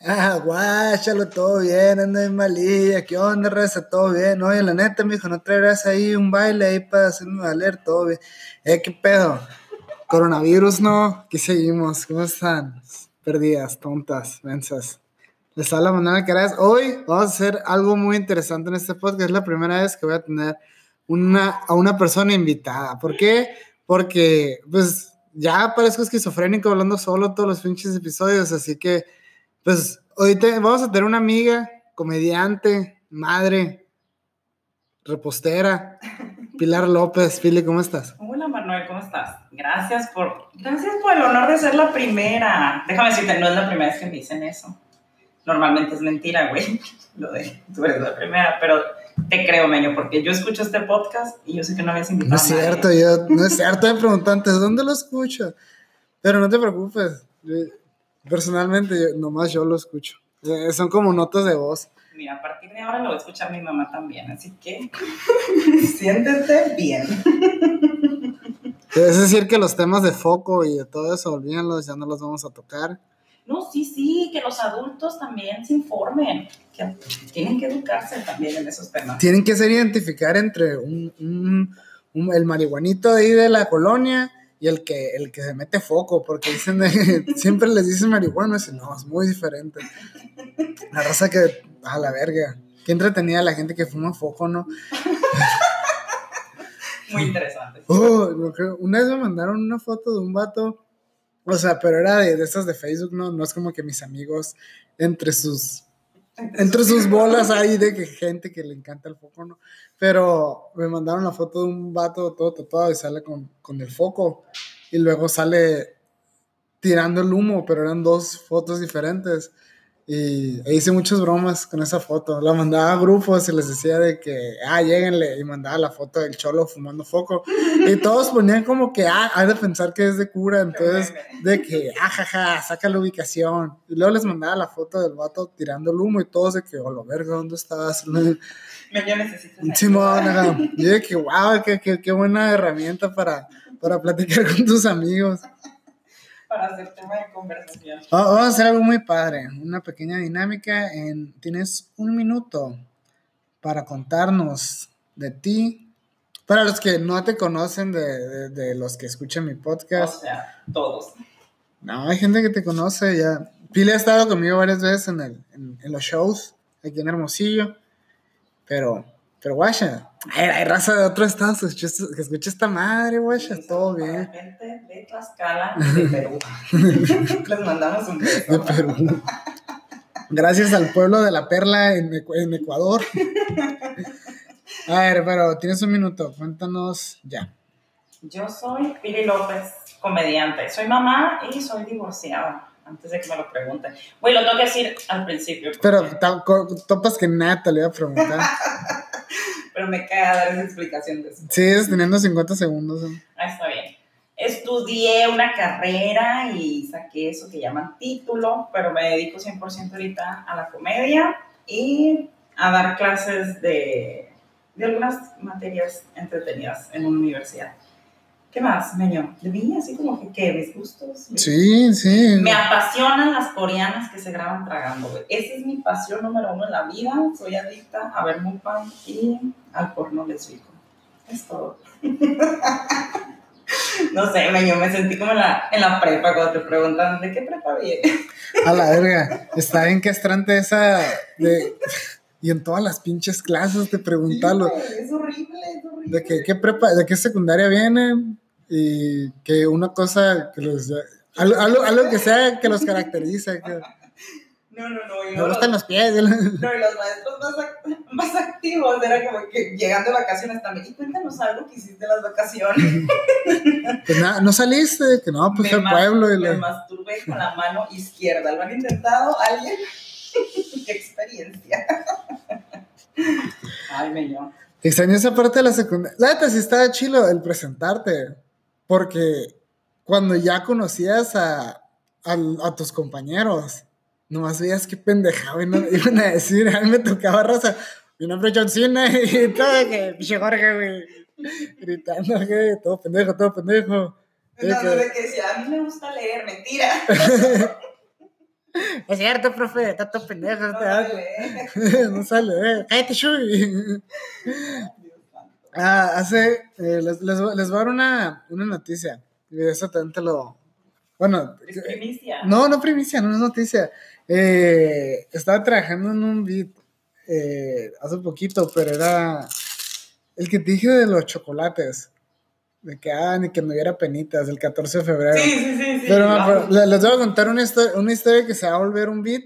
Ah, guáchalo, todo bien, anda en malilla, ¿qué onda, reza? Todo bien. Oye, la neta, mijo, no traerás ahí un baile ahí para hacerme valer, todo bien. Eh, ¿qué pedo? Coronavirus, ¿no? ¿Qué seguimos? ¿Cómo están? Perdidas, tontas, mensas. Les habla Manuel Caras. Hoy vamos a hacer algo muy interesante en este podcast. Es la primera vez que voy a tener una, a una persona invitada. ¿Por qué? Porque, pues, ya parezco esquizofrénico hablando solo todos los pinches episodios, así que pues ahorita vamos a tener una amiga, comediante, madre, repostera, Pilar López. Pili, ¿cómo estás? Hola Manuel, ¿cómo estás? Gracias por, gracias por el honor de ser la primera. Déjame decirte, no es la primera vez que me dicen eso. Normalmente es mentira, güey, lo de tú eres la primera, pero te creo, Meño, porque yo escucho este podcast y yo sé que no habías invitado No es cierto, yo, no es cierto, me preguntan antes, ¿dónde lo escucho? Pero no te preocupes, Personalmente, nomás yo lo escucho. Eh, son como notas de voz. Mira, a partir de ahora lo va a escuchar mi mamá también, así que siéntete bien. Es decir, que los temas de foco y de todo eso, olvídenlos, ya no los vamos a tocar. No, sí, sí, que los adultos también se informen, que tienen que educarse también en esos temas. Tienen que ser identificar entre un, un, el marihuanito ahí de la colonia y el que, el que se mete foco, porque dicen, siempre les dicen marihuana, y no, es muy diferente. La raza que, a la verga, qué entretenida la gente que fuma foco, ¿no? Muy interesante. Oh, una vez me mandaron una foto de un vato, o sea, pero era de, de esas de Facebook, ¿no? No es como que mis amigos, entre sus entre sus bolas ahí de que gente que le encanta el foco, ¿no? Pero me mandaron la foto de un vato todo tatuado y sale con, con el foco. Y luego sale tirando el humo, pero eran dos fotos diferentes. Y e hice muchas bromas con esa foto. La mandaba a grupos y les decía de que, ah, lleguenle. Y mandaba la foto del cholo fumando foco. Y todos ponían como que, ah, hay de pensar que es de cura. Entonces, de que, ah, jaja, saca la ubicación. Y luego les mandaba la foto del vato tirando el humo y todos de que, hola, verga, ¿dónde estás? Yo necesito. Simón, yo de que, wow, qué, qué, qué buena herramienta para, para platicar con tus amigos para hacer tema de conversación. vamos a hacer algo muy padre, una pequeña dinámica. En, tienes un minuto para contarnos de ti. Para los que no te conocen, de, de, los que escuchan mi podcast. O sea, todos. No, hay gente que te conoce ya. Pili ha estado conmigo varias veces en, el, en, en los shows aquí en Hermosillo. Pero pero guacha, hay, raza de otros estados que escucha, esta madre, guacha, todo bien. Gente de Tlaxcala, de Perú. Les mandamos un beso. De Perú. Gracias al pueblo de la Perla en, en Ecuador. A ver, pero tienes un minuto, cuéntanos ya. Yo soy Piri López, comediante. Soy mamá y soy divorciada antes de que me lo pregunten. Güey, lo tengo que decir al principio. Pero topas que nada te lo iba a preguntar. Pero me cae dar esa explicación de eso. Sigues teniendo 50 segundos. Ah, está bien. Estudié una carrera y saqué eso que llaman título, pero me dedico 100% ahorita a la comedia y a dar clases de, de algunas materias entretenidas en una universidad. ¿Qué más, Meño? Vi así como que, ¿qué? ¿Mis gustos? Sí, sí. Me apasionan las coreanas que se graban tragando, güey. Esa es mi pasión número uno en la vida. Soy adicta a ver Mukbang y al porno lésbico. Es todo. no sé, Meño, me sentí como en la, en la prepa cuando te preguntan, ¿de qué prepa viene? a la verga. Está bien castrante esa de... Y en todas las pinches clases te preguntan. es horrible, es horrible. De que, qué prepa, de qué secundaria vienen y que una cosa que los. Algo, algo, que sea que los caracteriza. Que, no, no, no. Y Me gustan los pies. No, y los maestros más, más activos era como que llegando de vacaciones también. Y cuéntanos algo que hiciste en las vacaciones. Pues nada, no saliste, que no, pues el pueblo. Y me masturbé con la mano izquierda. ¿Lo han intentado alguien? Qué experiencia. Ay, me Extraño esa parte de la secundaria. La neta sí estaba chilo el presentarte. Porque cuando ya conocías a, a, tus compañeros, nomás veías qué pendejado iban a decir. A mí me tocaba raza. Mi nombre es John Cena y todo, que pinche Jorge, güey. Gritando, que todo pendejo, todo pendejo. No, que... que decía, a mí me gusta leer, mentira. Es cierto, profe, está todo pendejo. No este sale. no sale, eh. Cállate, Shui. Ah, hace. eh, les, les, voy- les voy a dar una, una noticia. Y eso también te lo. Bueno, Es primicia. no, no primicia, no es noticia. Eh, estaba trabajando en un beat eh, hace poquito, pero era el que te dije de los chocolates. De que, ah, ni que me hubiera penitas, el 14 de febrero. Sí, sí, sí. sí. Pero, no, les voy a contar una historia, una historia que se va a volver un beat.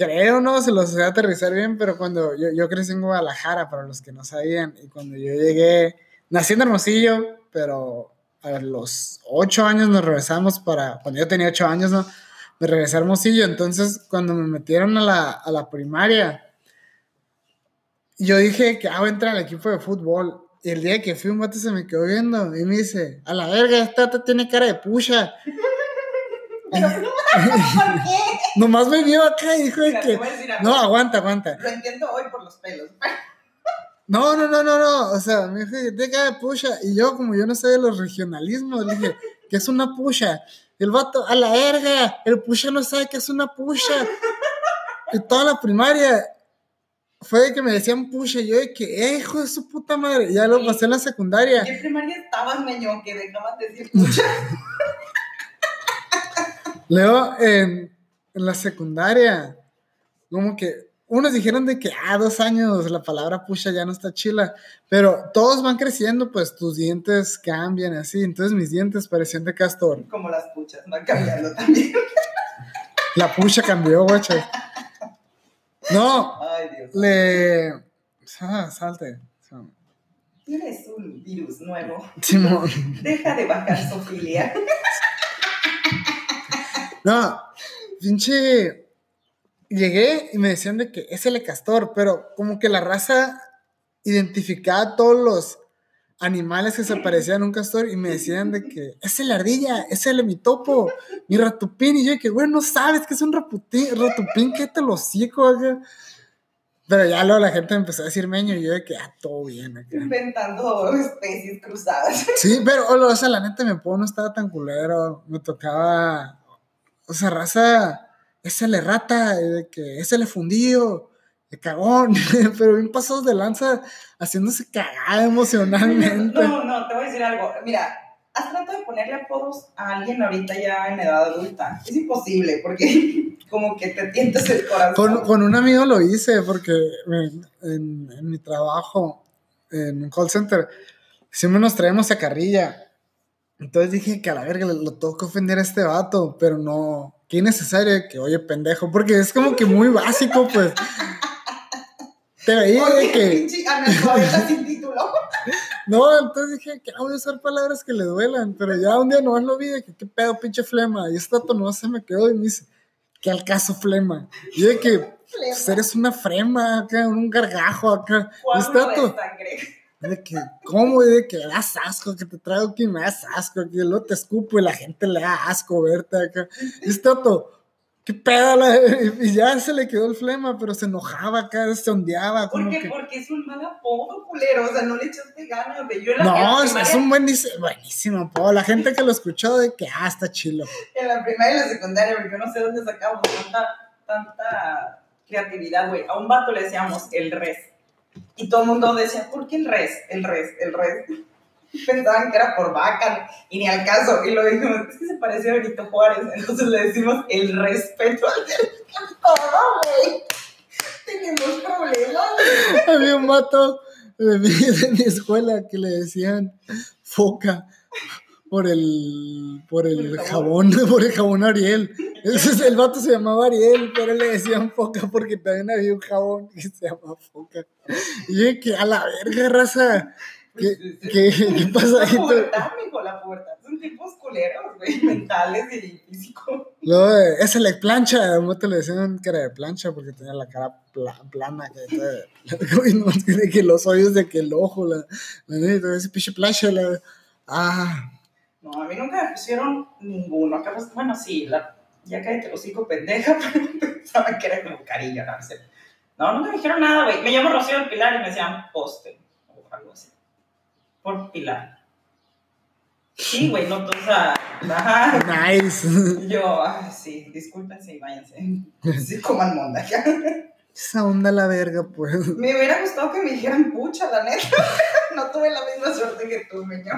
Creo, no, se los voy a aterrizar bien, pero cuando yo, yo crecí en Guadalajara, para los que no sabían, y cuando yo llegué, nací en Hermosillo, pero a los ocho años nos regresamos para, cuando yo tenía ocho años, ¿no? Me regresé a Hermosillo, entonces cuando me metieron a la, a la primaria, yo dije que ah, voy a entrar al equipo de fútbol. Y el día que fui, un vato se me quedó viendo y me dice, a la verga, esta vato tiene cara de pucha. Pero no, ¿por qué? Nomás me vio acá y dijo Mira, te que... No, aguanta, aguanta. Lo entiendo hoy por los pelos. No, no, no, no, no. O sea, me dijo, tiene cara de pucha. Y yo, como yo no sé de los regionalismos, le dije, ¿qué es una pucha? El vato, a la verga, el pucha no sabe qué es una pucha. Y toda la primaria fue de que me decían pucha. Y yo de que, eh, hijo de su puta madre. Y ya lo pasé en la secundaria. ¿En qué primaria estabas, meño? Que dejaban de decir pucha. Luego, en, en la secundaria, como que unos dijeron de que, ah, dos años, la palabra pucha ya no está chila, pero todos van creciendo, pues tus dientes cambian así, entonces mis dientes parecían de castor. Como las puchas, van cambiando también. La pucha cambió, guacha. No, Ay, Dios. le... Ah, salte. Tienes un virus nuevo. Simón. Deja de bajar Sofilia. No, pinche. Llegué y me decían de que es el castor, pero como que la raza identificaba todos los animales que se parecían a un castor y me decían de que es el ardilla, es el mi topo, mi ratupín. Y yo de que, güey, no sabes que es un raputín, ratupín, que te lo acá. Pero ya luego la gente empezó a decir meño y yo de que, ah, todo bien acá. Inventando especies cruzadas. Sí, pero, o sea, la neta, mi apodo no estaba tan culero. Me tocaba, o sea, raza, ese le rata, y de que ese le fundido, de cagón, pero bien pasados de lanza, haciéndose cagada emocionalmente. No, no, te voy a decir algo. Mira, has tratado de ponerle apodos a alguien ahorita ya en edad adulta. Es imposible porque como que te tientas el corazón. Con, con un amigo lo hice porque en, en- en mi trabajo, en un call center, siempre nos traemos a carrilla. Entonces dije que a la verga lo tengo que ofender a este vato, pero no, qué innecesario que, oye, pendejo, porque es como que muy básico, pues. Te veía de Oye, que. pinche sin título. No, entonces dije que no voy a usar palabras que le duelan, pero ya un día nomás lo vi de que qué pedo, pinche flema. Y este vato nomás se me quedó y me dice, ¿qué al caso flema? Y de que, pues eres una frema acá, un gargajo acá. Este vato, de sangre. De que, ¿cómo? De que das asco, que te traigo aquí me das asco, que luego te escupo y la gente le da asco verte acá. Y este vato, ¿qué pedo? la-?" Y ya se le quedó el flema, pero se enojaba acá, se ondeaba. ¿Por Como qué? que, Porque es un mal apodo, culero. O sea, no le echaste ganas. güey. Yo la, no, es, primaria- un buen dice, buenísimo apodo. La gente que lo escuchó de que, ah, está chilo. En la primaria y la secundaria, porque yo no sé dónde sacamos tanta, tanta creatividad, güey. A un vato le decíamos el res. Y todo el mundo decía, ¿por qué el res? El res, el res. Pensaban que era por vaca y ni al caso. Y lo dijimos, es que se parecía a Benito Juárez. Entonces le decimos el respeto al todo, güey. Tenemos problemas. Había un vato de de mi escuela que le decían foca por el, por el Por el jabón, por el jabón Ariel. El vato se llamaba Ariel, pero le decían foca porque también había un jabón que se llama foca. Y yo que a la verga, raza. ¿Qué, qué, qué pasa La ahí? pubertad, mijo, la pubertad. Son tipos culeros, güey, mentales y físicos. Luego, ese le plancha, a vato le decían cara de plancha porque tenía la cara pla- plana. Que, no, de que los hoyos de que el ojo, la, la neta, ese pinche plancha, la, ah, No, a mí nunca me pusieron ninguno. Acá, bueno, sí, la, ya cállate el hocico pendeja, pero pensaban que era como cariño, no sé. No, nunca me dijeron nada, güey. Me llamo Rocío del Pilar y me decían poste o algo así. Por Pilar. Sí, güey, no, o sea, ajá. Nice. Yo, sí, discúlpense y váyanse. Sí, coman monda. Esa onda la verga, pues. Me hubiera gustado que me dijeran pucha, la neta. No tuve la misma suerte que tú, niño.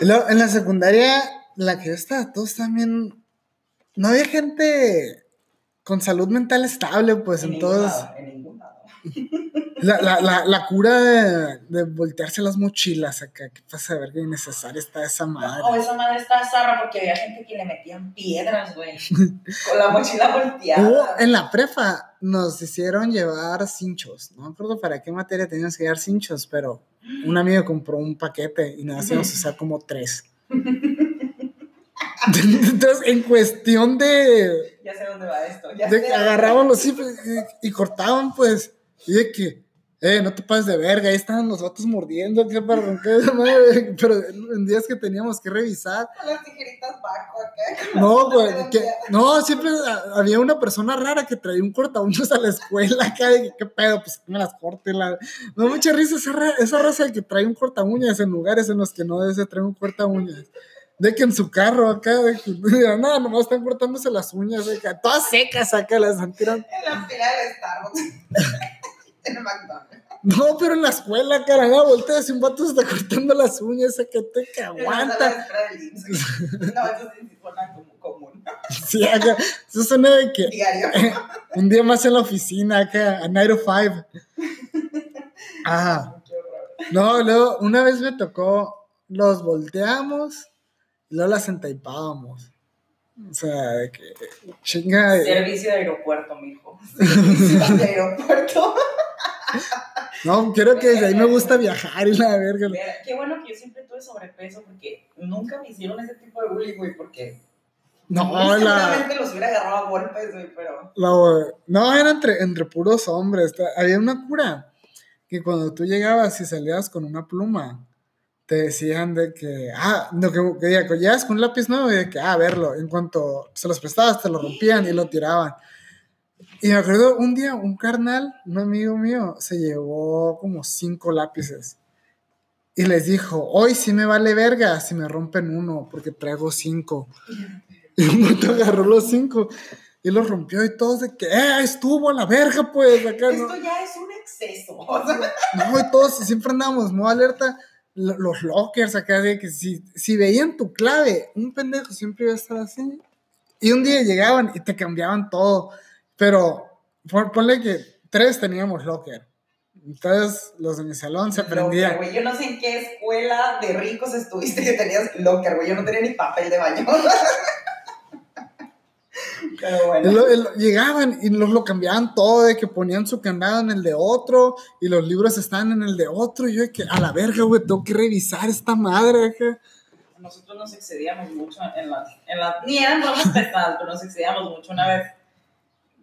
Luego, en la secundaria, la que yo estaba, todos también. No había gente con salud mental estable, pues En todos. lado, en ningún lado. La, la, la, la cura de, de voltearse las mochilas acá, ¿qué pasa? A ver qué innecesaria está esa madre. No, esa madre está zarra porque había gente que le metían piedras, güey. Con la mochila Hubo, volteada. en la prefa nos hicieron llevar cinchos. No me acuerdo para qué materia teníamos que llevar cinchos, pero un amigo compró un paquete y nos hacíamos usar como tres. Entonces, en cuestión de, Ya sé dónde va esto. Ya de agarraban los cifres y, y cortaban, pues, y de que, eh, no te pases de verga, ahí estaban los vatos mordiendo, romper esa madre, pero en días que teníamos que revisar, Con las tijeritas Paco acá. no, güey, que, no, siempre ha- había una persona rara que traía un corta uñas a la escuela acá, de que, qué pedo, pues que me las corte, la... me da mucha risa esa, ra- esa raza que trae un corta uñas en lugares en los que no debe ser traer un corta uñas. De que en su carro acá, de que, no, nomás están cortándose las uñas, de que todas secas acá, las han tirado. En la fila del Starbucks. en el McDonald's. No, pero en la escuela, caramba, voltea si un vato se está cortando las uñas, que te que aguanta. No, eso sí suena como común. Sí, acá, eso suena de que Diario. un día más en la oficina, acá, a 9 to 5. Ah, no, luego, una vez me tocó, los volteamos y luego las entaipábamos. O sea, de que chinga. de- Servicio de aeropuerto, mijo. Servicio de aeropuerto. No, quiero que desde ahí me gusta viajar y la verga. Qué bueno que yo siempre tuve sobrepeso porque nunca me hicieron ese tipo de bullying, güey, porque No, la. seguramente los hubiera agarrado a golpes, güey, pero La- no, era entre, entre puros hombres. Había una cura que cuando tú llegabas y salías con una pluma, te decían de que, ah, no, que, que, que llegas con un lápiz nuevo y de que, ah, verlo. En cuanto se los prestabas, te lo rompían y lo tiraban. Y me acuerdo un día, un carnal, un amigo mío, se llevó como cinco lápices. Y les dijo, hoy sí me vale verga si me rompen uno, porque traigo cinco. Y un vato agarró los cinco y los rompió y todos de que, eh, estuvo a la verga, pues, acá, ¿no? esto ya es un exceso. No, y todos siempre andamos, ¿no? Alerta, lo- los lockers acá, de que si, si veían tu clave, un pendejo siempre iba a estar así. Y un día llegaban y te cambiaban todo, pero pon- ponle que tres teníamos locker. Entonces los de mi salón se locker, prendían. güey. Yo no sé en qué escuela de ricos estuviste que tenías locker, güey. Yo no tenía ni papel de baño. Pero bueno. lo- y lo- llegaban y los lo cambiaban todo, de que ponían su candado en el de otro y los libros estaban en el de otro. Y yo de que, a la verga, güey, tengo que revisar esta madre. acá. Nosotros nos excedíamos mucho en las, en las ni eran bromas pesadas, pero nos excedíamos mucho una vez.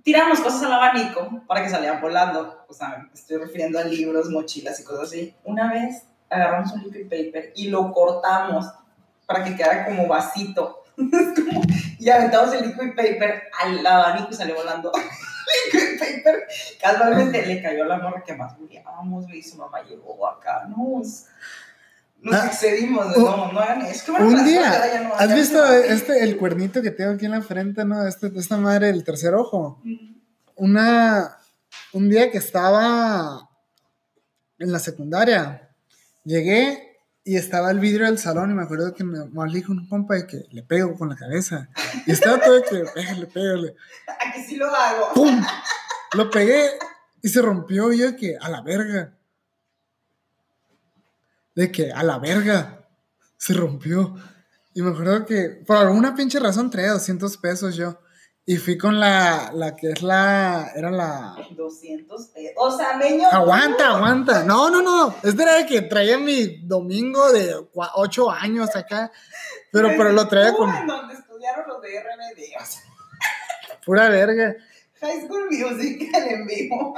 Tiramos cosas al abanico para que salieran volando. O sea, estoy refiriendo a libros, mochilas y cosas así. Una vez agarramos un liquid paper y lo cortamos para que quedara como vasito. Y aventamos el liquid paper al abanico y salió volando. liquid paper. Casualmente le cayó la morra que más muriábamos, güey, y su mamá llegó acá. No, nos Ah, excedimos, un- no, no hagan bueno que Un día, cosas ya no ¿has visto este, el cuernito que tengo aquí en la frente, no? Este, esta madre, el tercer ojo. Ujú. Una, un día que estaba en la secundaria, llegué y estaba el vidrio del salón y me acuerdo que me me dijo un compa de que le pego con la cabeza. Y estaba todo de que, pégale, pégale. Aquí sí lo hago. ¡Pum! Lo pegué y se rompió. Y yo que, a la verga. De que, a la verga. Se rompió. Y me acuerdo que, por alguna pinche razón, traía 200 pesos yo. Y fui con la, la que es la, era la... 200 pesos. O sea, meño. Aguanta, aguanta. No, no, no. Este era de que traía mi domingo de 8 años acá. Pero, pero lo traía con En donde estudiaron los de. O sea, pura verga. High School Musical en vivo.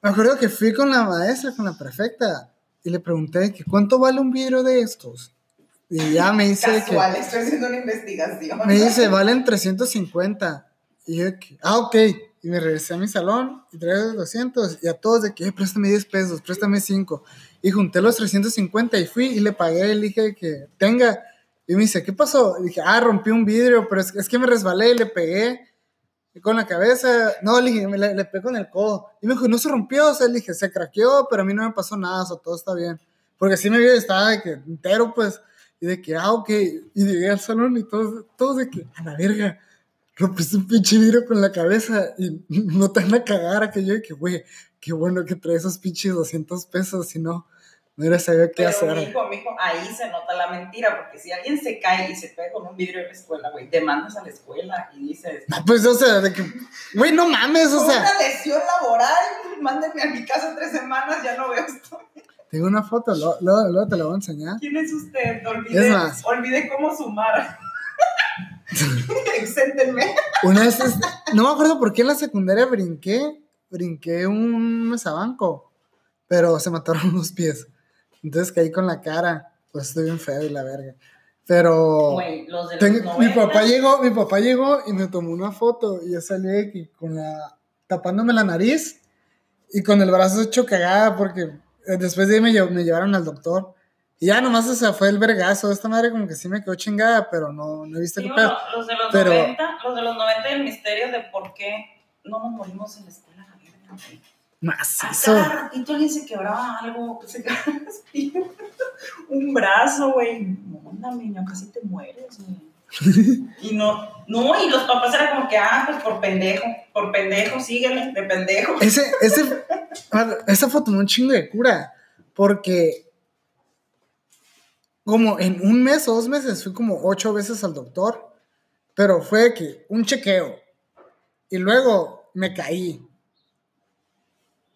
Me acuerdo que fui con la maestra, con la prefecta, y le pregunté que cuánto vale un vidrio de estos. Y ya me dice Casual, estoy haciendo una investigación. que me dice, valen 350. Y yo que, ah, ok. Y me regresé a mi salón y traía los 200 y a todos de que, "Eh, préstame 10 pesos, préstame 5. Y junté los 350 y fui y le pagué y le dije que tenga. Y me dice, ¿qué pasó? Y dije, ah, rompí un vidrio, pero es, es que me resbalé y le pegué con la cabeza. No, le dije, le, le el codo. Y me dijo, no se rompió, o sea, le dije, se craqueó, pero a mí no me pasó nada, o sea, todo está bien. Porque así me vio, estaba de que entero, pues, y de que, ah, ok. Y llegué al salón y todos, todos de que, a la verga, rompiste un pinche vidrio con la cabeza y no te van a cagar a que yo, de que, güey, qué bueno que trae esos pinches 200 pesos, si no, no hubiera sabido qué Pero, hacer. mijo, mijo, ahí se nota la mentira, porque si alguien se cae y se pega con un vidrio en la escuela, güey, demandas a la escuela y dices, No, pues, o sea, de que, güey, no mames, o sea, una lesión laboral, mándenme a mi casa tres semanas, ya no veo esto. tengo una foto, luego, luego te la voy a enseñar. ¿Quién es usted? Olvidé, Es más. olvidé cómo sumar. Exéntenme. Una vez, no me acuerdo por qué en la secundaria brinqué, brinqué un mesabanco, pero se mataron los pies. Entonces caí con la cara, pues estoy bien feo y la verga. Pero Güey, los de los tengo- mi 90, papá llegó, mi papá llegó y me tomó una foto y yo salí de aquí con la, tapándome la nariz y con el brazo hecho cagada porque eh, después de ahí me, lle- me llevaron al doctor. Y ya nomás, o sea, fue el vergazo. Esta madre como que sí me quedó chingada, pero no, no he visto Sí, qué bueno, pedo. los de los Pero- 90, los de los 90 el misterio de por qué no nos morimos en la escuela. la verga, güey. A Macizo. cada ratito alguien se quebraba algo, se quebraba un brazo, güey. No, anda, niño, casi te mueres, güey. Y no, no, y los papás eran como que, ah, pues por pendejo, por pendejo, síguele, de pendejo. Ese, ese, esa foto me un chingo de cura, porque como en un mes o dos meses fui como ocho veces al doctor, pero fue que un chequeo y luego me caí.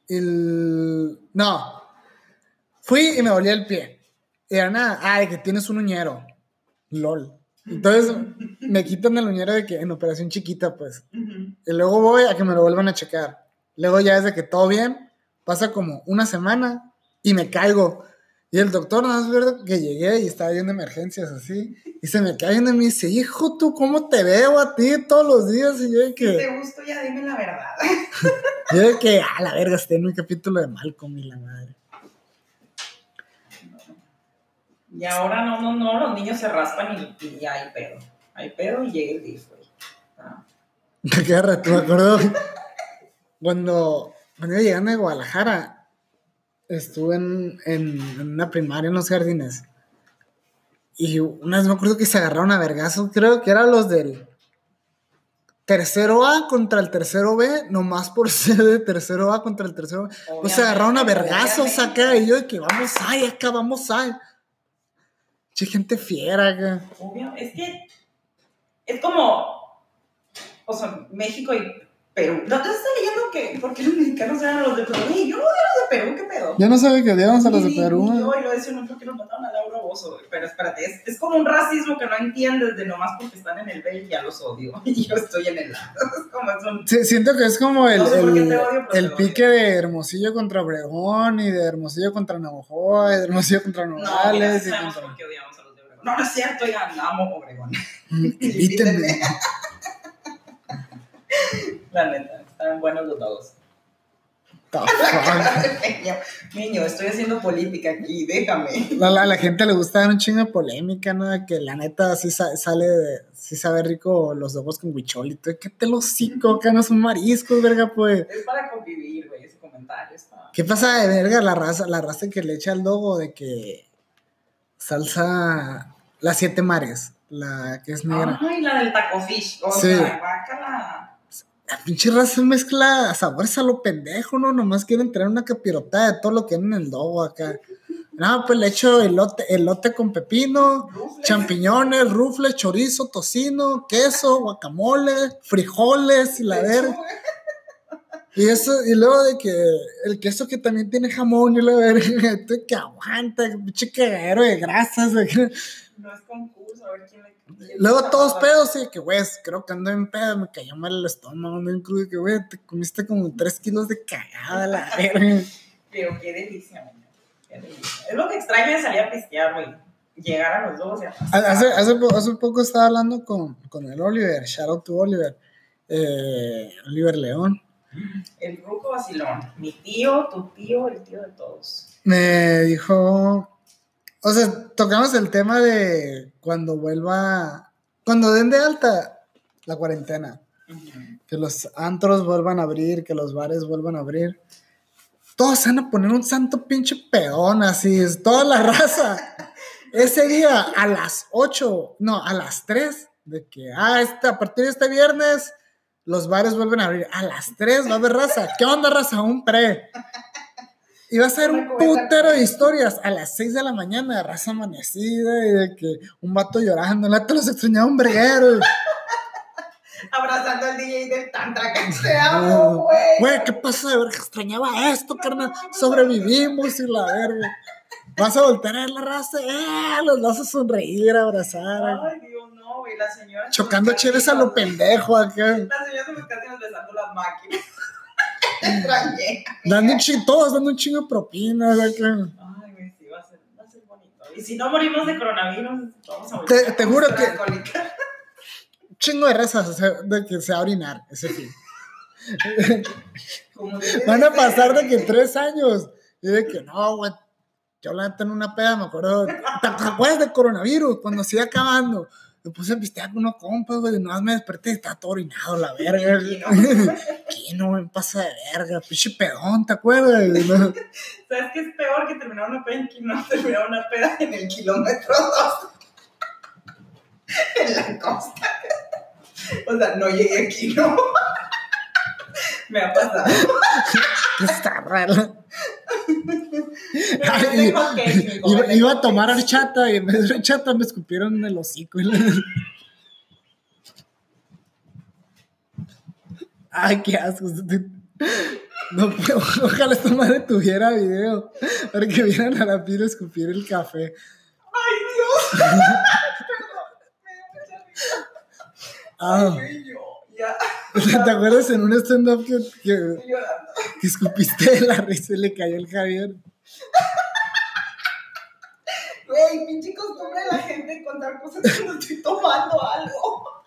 El, no, fui y me dolía el pie. Y era nada, ay, que tienes un uñero. LOL. Entonces me quitan el uñero de que en operación chiquita, pues. Y luego voy a que me lo vuelvan a checar. Luego ya es de que todo bien, pasa como una semana y me caigo. Y el doctor nada más verdad que llegué y estaba viendo emergencias así. Y se me cae viendo y me dice, hijo, ¿tú cómo te veo a ti todos los días? Y yo de Si que, te gusto, ya dime la verdad. yo de que, a la verga, estoy en un capítulo de Malcolm y la madre. Y ahora no, no, no, los niños se raspan y, y ya hay pedo. Hay pedo y llega el DIF, güey. Ah. Queda rato, me acuerdo cuando, cuando iba llegando de Guadalajara, estuve en, en, en una primaria en los jardines. Y una vez me acuerdo que se agarraron a vergazo, creo que eran los del tercero A contra el tercero B, nomás por ser de tercero A contra el tercero B. Pues se agarraron a Obviamente, vergazos obviamente. acá y yo de que vamos ay, acá vamos ay. Che, gente fiera acá. Obvio, es que es como, o sea, México y Perú. No te estoy leyendo que, ¿por qué los mexicanos eran los de Perú? Y yo no odio a los de Perú, ¿qué pedo? Yo no sabía que odiábamos a los de Perú. ni yo, y lo decía, no creo que nos mataron a Laura Bozo, pero espérate, es, es como un racismo que no entiendes de nomás porque están en el B y ya los odio. Y yo estoy en el A. Es como. Sí, siento que es como el, No sé el, odio, pique de Hermosillo contra Obregón y de Hermosillo contra Navajoa y de Hermosillo contra No, mira, Nogales. y contra... por qué odiamos a los de Obregón. No, no es cierto, oigan, amo Obregón. Invítenme. La neta, están buenos los dos. The fuck. niño, niño, estoy haciendo política aquí, déjame. La, la, la gente le gusta dar un chingo de polémica, ¿no? Que la neta sí sa- sale, de- sí sabe rico los huevos con huichol y todo. ¿Qué te lo cico? Acá no son mariscos, verga, pues. Es para convivir, güey, ese comentario está. ¿Qué pasa de verga la raza, la raza que le echa el logo de que salsa las siete mares, la que es negra? Ay, la del taco fish. O Sí. sea, guácala. La pinche raza mezcla sabores a lo pendejo, ¿no? Nomás quieren traer una capirotada de todo lo que hay en el logo acá. No, pues le echo elote, elote con pepino, Rufles. champiñones, rufles, chorizo, tocino, queso, guacamole, frijoles y la verga. Y eso, y luego de que el queso que también tiene jamón y la verga, esto que aguanta, pinche cagadero de grasas. No es concurso, a ver quién le. Luego todos pedos, y que, güey, creo que ando en pedo, me cayó mal el estómago, ando en crudo, que, güey, te comiste como tres kilos de cagada, la verga. Pero qué delicia, güey. Qué delicia. Es lo que extraña de salir a pistear, güey. Llegar a los dos y a Hace, hace, hace poco estaba hablando con, con el Oliver, shout out to Oliver, eh, Oliver León. El ruco vacilón. Mi tío, tu tío, el tío de todos. Me dijo O sea, tocamos el tema de cuando vuelva, cuando den de alta la cuarentena, que los antros vuelvan a abrir, que los bares vuelvan a abrir. Todos van a poner un santo pinche peón, así es, toda la raza. Ese día, a las 8, no, a las 3, de que, ah, este, a partir de este viernes, los bares vuelven a abrir. A las 3 va a haber raza. ¿Qué onda, raza? Un pre. Y va a ser un putero de historias a las 6 de la mañana, raza amanecida y de que un vato llorando, te los extrañaba un breguero. Abrazando al DJ del Tantra que te amo, güey. Güey, ¿qué pasa de ver que extrañaba esto, carnal? Sobrevivimos y la verga. Vas a voltear a ver la raza, eh, los vas a sonreír, abrazar. Ay, Dios, no, güey, la señora. Chocando chéves a lo pendejo acá. La señora se me está besando las máquinas. Dando un chingo, todos dando un chingo de propinas. Ay, güey, sí, va a, ser, va a ser bonito. Y si no morimos de coronavirus, vamos a morir. Te, te juro que. Un chingo de rezas de que se va a orinar ese fin. Van a pasar de que tres años. Y de que no, güey. Yo la en una peda, me acuerdo. ¿Te acuerdas del coronavirus? Cuando se iba acabando me puse a pistear con unos compas, güey, no me desperté y estaba todo orinado, la verga. ¿Qué no me pasa de verga? Pinche pedón, ¿te acuerdas? ¿Sabes qué es peor que terminar una peda en Quino? Terminar una peda en el kilómetro 2. en la costa. O sea, no llegué aquí, ¿no? me ha pasado. Está raro. Iba, a tomar horchata y en vez de horchata me escupieron en el hocico. Ay, qué asco. No, ojalá esta madre tuviera video para que vieran a la pila escupir el café. ¡Ay, Dios! ah. ¿Te acuerdas en un stand-up que, que, que, escupiste de la risa y le cayó el Javier? Güey, pinche costumbre de la gente contar cosas cuando estoy tomando algo.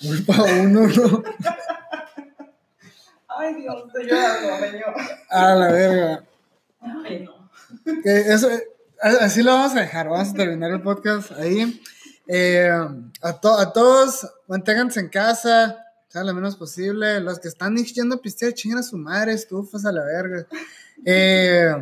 Culpa uno, ¿no? Ay, Dios, estoy llorando, señor. A la verga. Ay, no. eso, así lo vamos a dejar, vamos a terminar el podcast ahí. Eh, a, a todos, manténganse en casa, sea lo menos posible. Los que están yendo a pistear, chingan a su madre, estufas a la verga. Eh,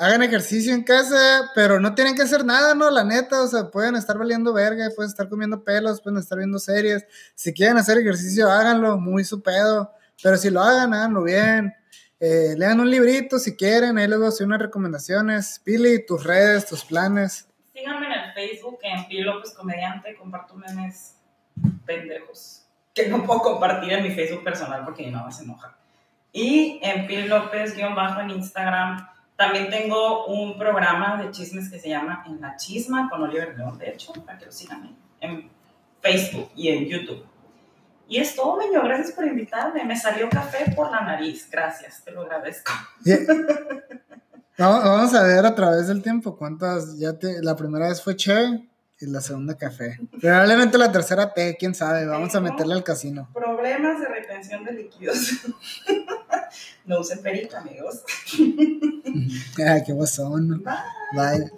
hagan ejercicio en casa, pero no tienen que hacer nada, ¿no? La neta, o sea, pueden estar valiendo verga, pueden estar comiendo pelos, pueden estar viendo series. Si quieren hacer ejercicio, háganlo, muy su pedo. Pero si lo hagan, háganlo bien. Eh, lean un librito si quieren, ahí les voy a hacer unas recomendaciones. Pili, tus redes, tus planes. Síganme en el Facebook, en Pili López Comediante, comparto memes pendejos que no puedo compartir en mi Facebook personal porque mi mamá se enoja. Y en Pil López, guion bajo en Instagram, también tengo un programa de chismes que se llama En la Chisma con Oliver León, de hecho, para que lo sigan en Facebook y en YouTube. Y es todo, Meño. Gracias por invitarme. Me salió café por la nariz. Gracias, te lo agradezco. Vamos a ver a través del tiempo cuántas. Ya te, la primera vez fue Che, y la segunda café. Probablemente la tercera té, quién sabe. Vamos a meterle al casino. Problemas de retención de líquidos. no usen perito, amigos. Ay, qué guasón. Bye. Bye.